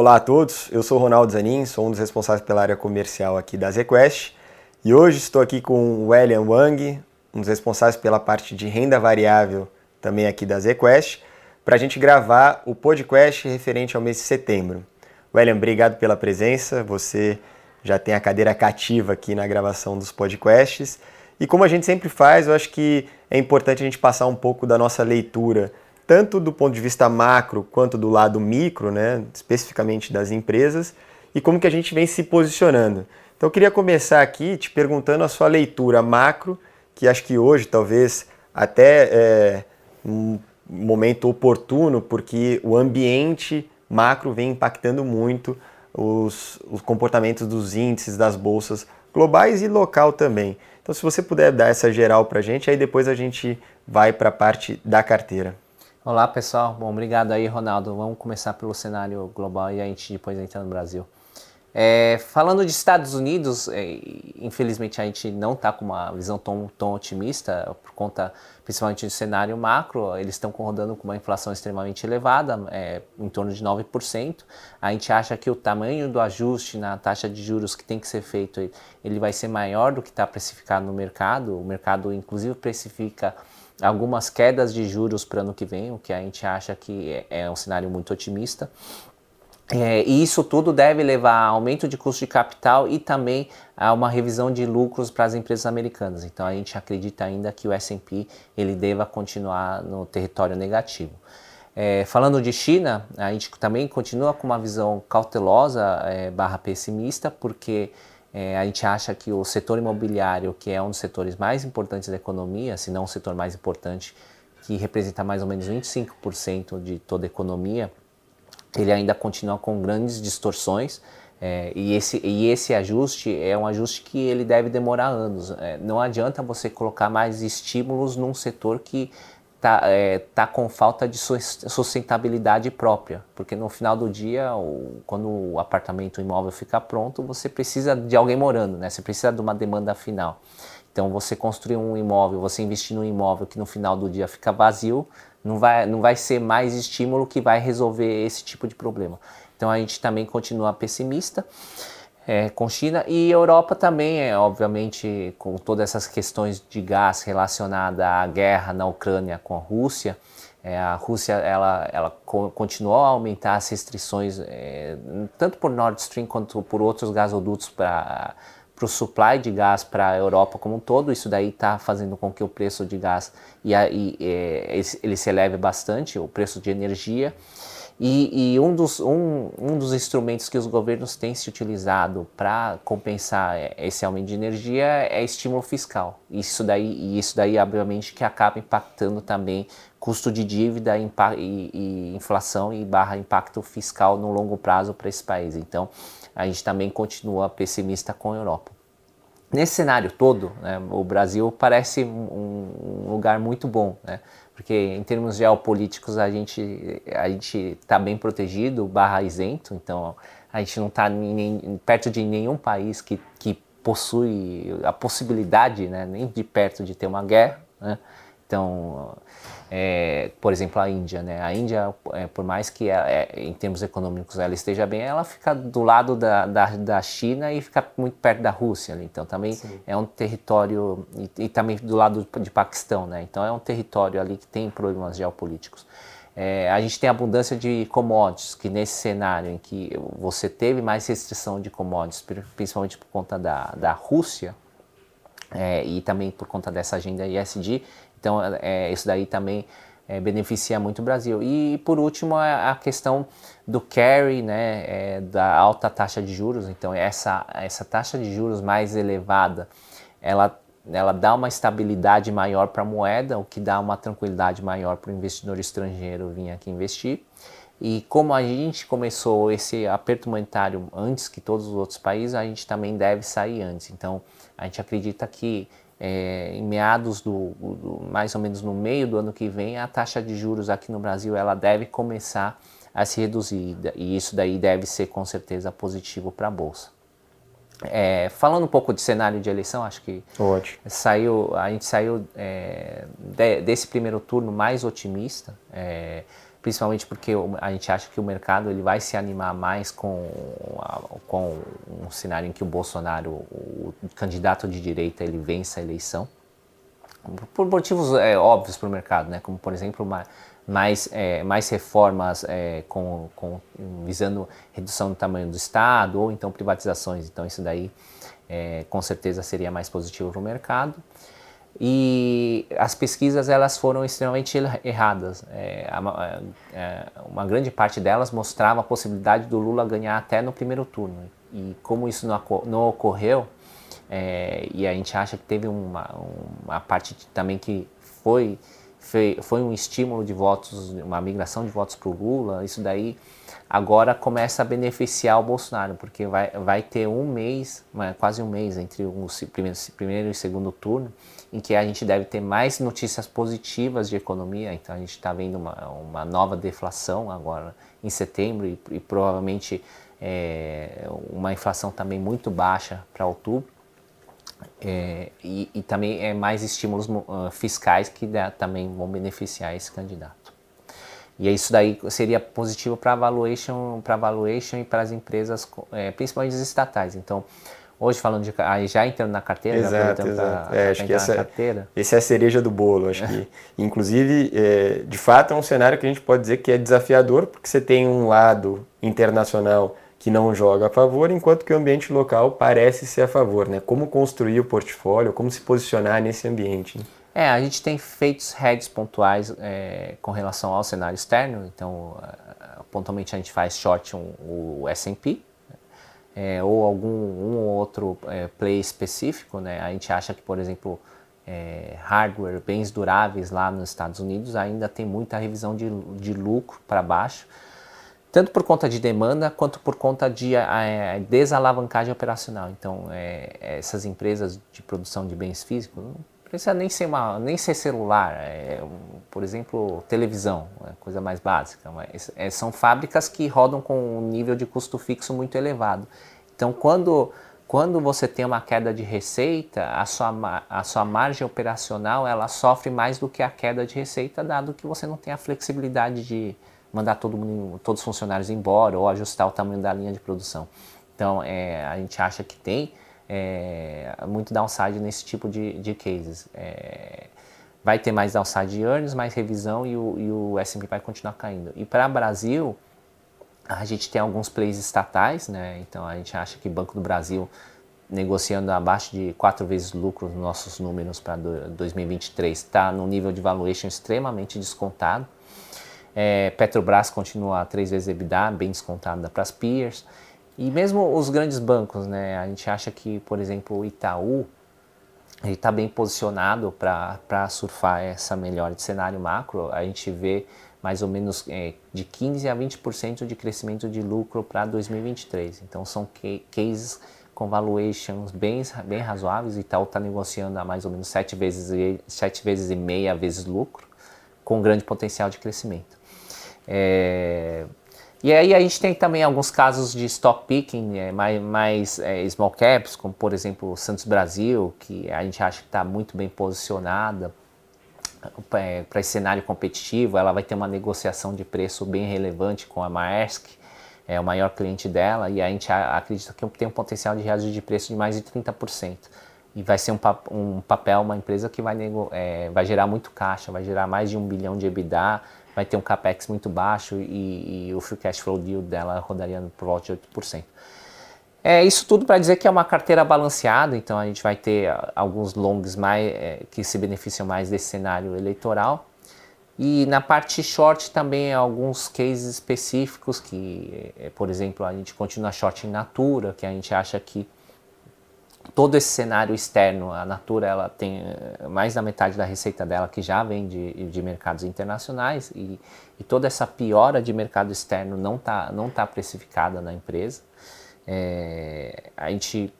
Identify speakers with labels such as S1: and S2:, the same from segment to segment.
S1: Olá a todos, eu sou Ronaldo Zanin, sou um dos responsáveis pela área comercial aqui da ZQuest e hoje estou aqui com o William Wang, um dos responsáveis pela parte de renda variável também aqui da ZQuest, para a gente gravar o podcast referente ao mês de setembro. William, obrigado pela presença, você já tem a cadeira cativa aqui na gravação dos podcasts e como a gente sempre faz, eu acho que é importante a gente passar um pouco da nossa leitura tanto do ponto de vista macro quanto do lado micro, né, especificamente das empresas, e como que a gente vem se posicionando. Então eu queria começar aqui te perguntando a sua leitura macro, que acho que hoje talvez até é um momento oportuno, porque o ambiente macro vem impactando muito os, os comportamentos dos índices das bolsas globais e local também. Então se você puder dar essa geral para a gente, aí depois a gente vai para a parte da carteira.
S2: Olá pessoal, bom, obrigado aí Ronaldo. Vamos começar pelo cenário global e a gente depois entra no Brasil. É, falando de Estados Unidos, é, infelizmente a gente não está com uma visão tão, tão otimista por conta principalmente do cenário macro. Eles estão rodando com uma inflação extremamente elevada, é, em torno de 9%. A gente acha que o tamanho do ajuste na taxa de juros que tem que ser feito ele vai ser maior do que está precificado no mercado. O mercado inclusive precifica algumas quedas de juros para ano que vem, o que a gente acha que é, é um cenário muito otimista. É, e isso tudo deve levar a aumento de custo de capital e também a uma revisão de lucros para as empresas americanas. Então a gente acredita ainda que o S&P ele deva continuar no território negativo. É, falando de China, a gente também continua com uma visão cautelosa é, barra pessimista, porque é, a gente acha que o setor imobiliário, que é um dos setores mais importantes da economia, se não o setor mais importante, que representa mais ou menos 25% de toda a economia, ele ainda continua com grandes distorções. É, e, esse, e esse ajuste é um ajuste que ele deve demorar anos. É, não adianta você colocar mais estímulos num setor que tá, é, tá com falta de sustentabilidade própria, porque no final do dia, o, quando o apartamento, o imóvel ficar pronto, você precisa de alguém morando, né? Você precisa de uma demanda final. Então, você construir um imóvel, você investir num imóvel que no final do dia fica vazio, não vai, não vai ser mais estímulo que vai resolver esse tipo de problema. Então, a gente também continua pessimista é, com China e Europa também, é, obviamente, com todas essas questões de gás relacionada à guerra na Ucrânia com a Rússia. É, a Rússia ela, ela continuou a aumentar as restrições é, tanto por Nord Stream quanto por outros gasodutos para para o supply de gás para a Europa como um todo. Isso daí está fazendo com que o preço de gás e, e, é, ele se eleve bastante, o preço de energia. E, e um, dos, um, um dos instrumentos que os governos têm se utilizado para compensar esse aumento de energia é estímulo fiscal. Isso daí, e isso daí, obviamente, que acaba impactando também custo de dívida e, e inflação e barra impacto fiscal no longo prazo para esse país. Então, a gente também continua pessimista com a Europa. Nesse cenário todo, né, o Brasil parece um, um lugar muito bom. Né? Porque em termos geopolíticos a gente a gente está bem protegido, barra isento, então a gente não está perto de nenhum país que, que possui a possibilidade, né, nem de perto de ter uma guerra, né? Então, é, por exemplo, a Índia, né? A Índia, é, por mais que é, em termos econômicos ela esteja bem, ela fica do lado da, da, da China e fica muito perto da Rússia. Então, também Sim. é um território e, e, também do lado de Paquistão, né? Então, é um território ali que tem problemas geopolíticos. É, a gente tem abundância de commodities, que nesse cenário em que você teve mais restrição de commodities, principalmente por conta da, da Rússia, é, e também por conta dessa agenda ISD, então, é, isso daí também é, beneficia muito o Brasil. E, por último, a, questão do carry, né, é, da alta taxa de juros. Então, essa, essa taxa de juros mais elevada, ela, ela dá uma estabilidade maior para a moeda, o que dá uma tranquilidade maior para o investidor estrangeiro vir aqui investir. E como a gente começou esse aperto monetário antes que todos os outros países, a gente também deve sair antes. Então, a gente acredita que é, em meados do, do, mais ou menos no meio do ano que vem, a taxa de juros aqui no Brasil ela deve começar a se reduzir e isso daí deve ser com certeza positivo para a bolsa. É, falando um pouco de cenário de eleição, acho que saiu, a gente saiu é, de, desse primeiro turno mais otimista. É, principalmente porque a gente acha que o mercado ele vai se animar mais com, com um cenário em que o Bolsonaro, o candidato de direita, ele vence a eleição, por motivos é, óbvios para o mercado, né? como por exemplo uma, mais, é, mais reformas é, com, com, visando redução do tamanho do Estado ou então privatizações. Então isso daí é, com certeza seria mais positivo para o mercado e as pesquisas elas foram extremamente erradas. É, é, uma grande parte delas mostrava a possibilidade do Lula ganhar até no primeiro turno. E como isso não, não ocorreu, é, e a gente acha que teve uma, uma parte também que foi, foi, um estímulo de votos, uma migração de votos para o Lula, isso daí agora começa a beneficiar o Bolsonaro, porque vai, vai ter um mês, quase um mês entre o primeiro, primeiro e segundo turno, em que a gente deve ter mais notícias positivas de economia. Então a gente está vendo uma, uma nova deflação agora em setembro e, e provavelmente é, uma inflação também muito baixa para outubro. É, e, e, também é mais estímulos uh, fiscais que dá, também vão beneficiar esse candidato. E isso daí seria positivo para a valuation, para valuation e para as empresas, é, principalmente as estatais. Então, Hoje falando de aí já entrando na carteira,
S1: exato, exato. Pra, é, acho que essa, carteira. esse é a cereja do bolo. Acho que, inclusive, é, de fato é um cenário que a gente pode dizer que é desafiador, porque você tem um lado internacional que não joga a favor, enquanto que o ambiente local parece ser a favor, né? Como construir o portfólio, como se posicionar nesse ambiente. Né?
S2: É, a gente tem feito hedges pontuais é, com relação ao cenário externo, então pontualmente a gente faz short um, o S&P, é, ou algum um ou outro é, play específico, né? A gente acha que, por exemplo, é, hardware, bens duráveis lá nos Estados Unidos ainda tem muita revisão de, de lucro para baixo, tanto por conta de demanda quanto por conta de a, a desalavancagem operacional. Então, é, essas empresas de produção de bens físicos não precisa nem ser, uma, nem ser celular, é, por exemplo, televisão, é coisa mais básica. Mas, é, são fábricas que rodam com um nível de custo fixo muito elevado. Então, quando, quando você tem uma queda de receita, a sua, a sua margem operacional ela sofre mais do que a queda de receita, dado que você não tem a flexibilidade de mandar todo mundo, todos os funcionários embora ou ajustar o tamanho da linha de produção. Então, é, a gente acha que tem é, muito downside nesse tipo de, de cases. É, vai ter mais downside de earnings, mais revisão e o, e o S&P vai continuar caindo. E para o Brasil, a gente tem alguns plays estatais, né? então a gente acha que Banco do Brasil negociando abaixo de quatro vezes lucro nos nossos números para 2023 está num nível de valuation extremamente descontado. É, Petrobras continua três vezes EBITDA, bem descontada para as peers. E mesmo os grandes bancos, né? A gente acha que, por exemplo, o Itaú ele está bem posicionado para surfar essa melhora de cenário macro. A gente vê mais ou menos é, de 15 a 20% de crescimento de lucro para 2023. Então são cases com valuations bem, bem razoáveis. Itaú está negociando a mais ou menos 7 vezes, 7 vezes e meia vezes lucro, com grande potencial de crescimento. É, e aí a gente tem também alguns casos de stock picking, é, mais, mais é, small caps, como por exemplo o Santos Brasil, que a gente acha que está muito bem posicionada é, para esse cenário competitivo. Ela vai ter uma negociação de preço bem relevante com a Maersk, é o maior cliente dela, e a gente acredita que tem um potencial de reajuste de preço de mais de 30%. E vai ser um, um papel, uma empresa que vai, é, vai gerar muito caixa, vai gerar mais de um bilhão de EBITDA, vai ter um capex muito baixo e, e o free cash flow yield dela rodaria por volta de 8%. É isso tudo para dizer que é uma carteira balanceada, então a gente vai ter ah, alguns longs mais, é, que se beneficiam mais desse cenário eleitoral. E na parte short também alguns cases específicos que, é, por exemplo, a gente continua short em Natura, que a gente acha que todo esse cenário externo, a Natura ela tem eh, mais da metade da receita dela que já vem de, de mercados internacionais e, e toda essa piora de mercado externo não está não tá precificada na empresa. É, a gente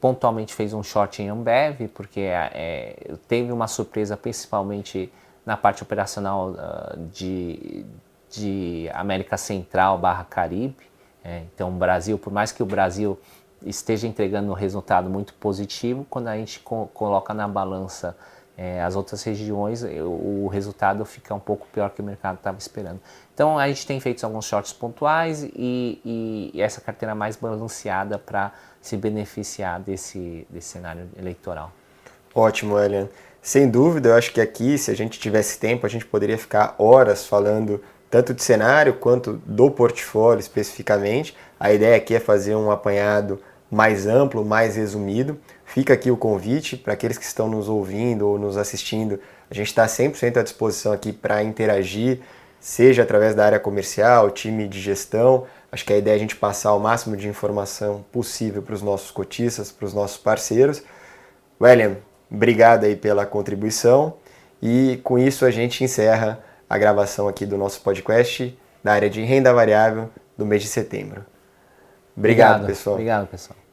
S2: pontualmente fez um short em Ambev porque é, teve uma surpresa principalmente na parte operacional uh, de, de América Central barra Caribe. É, então, o Brasil, por mais que o Brasil esteja entregando um resultado muito positivo, quando a gente co coloca na balança é, as outras regiões o, resultado fica um pouco pior que o mercado estava esperando. Então a gente tem feito alguns shorts pontuais e, e essa carteira mais balanceada para se beneficiar desse, desse cenário eleitoral.
S1: Ótimo, Elian. Sem dúvida, eu acho que aqui, se a gente tivesse tempo, a gente poderia ficar horas falando tanto de cenário quanto do portfólio especificamente. A ideia aqui é fazer um apanhado mais amplo, mais resumido. Fica aqui o convite para aqueles que estão nos ouvindo ou nos assistindo. A gente está 100% à disposição aqui para interagir, seja através da área comercial, time de gestão. Acho que a ideia é a gente passar o máximo de informação possível para os nossos cotistas, para os nossos parceiros. William, obrigado aí pela contribuição e com isso a gente encerra a gravação aqui do nosso podcast da área de renda variável do mês de setembro. Obrigado, obrigado pessoal.
S2: Obrigado, pessoal.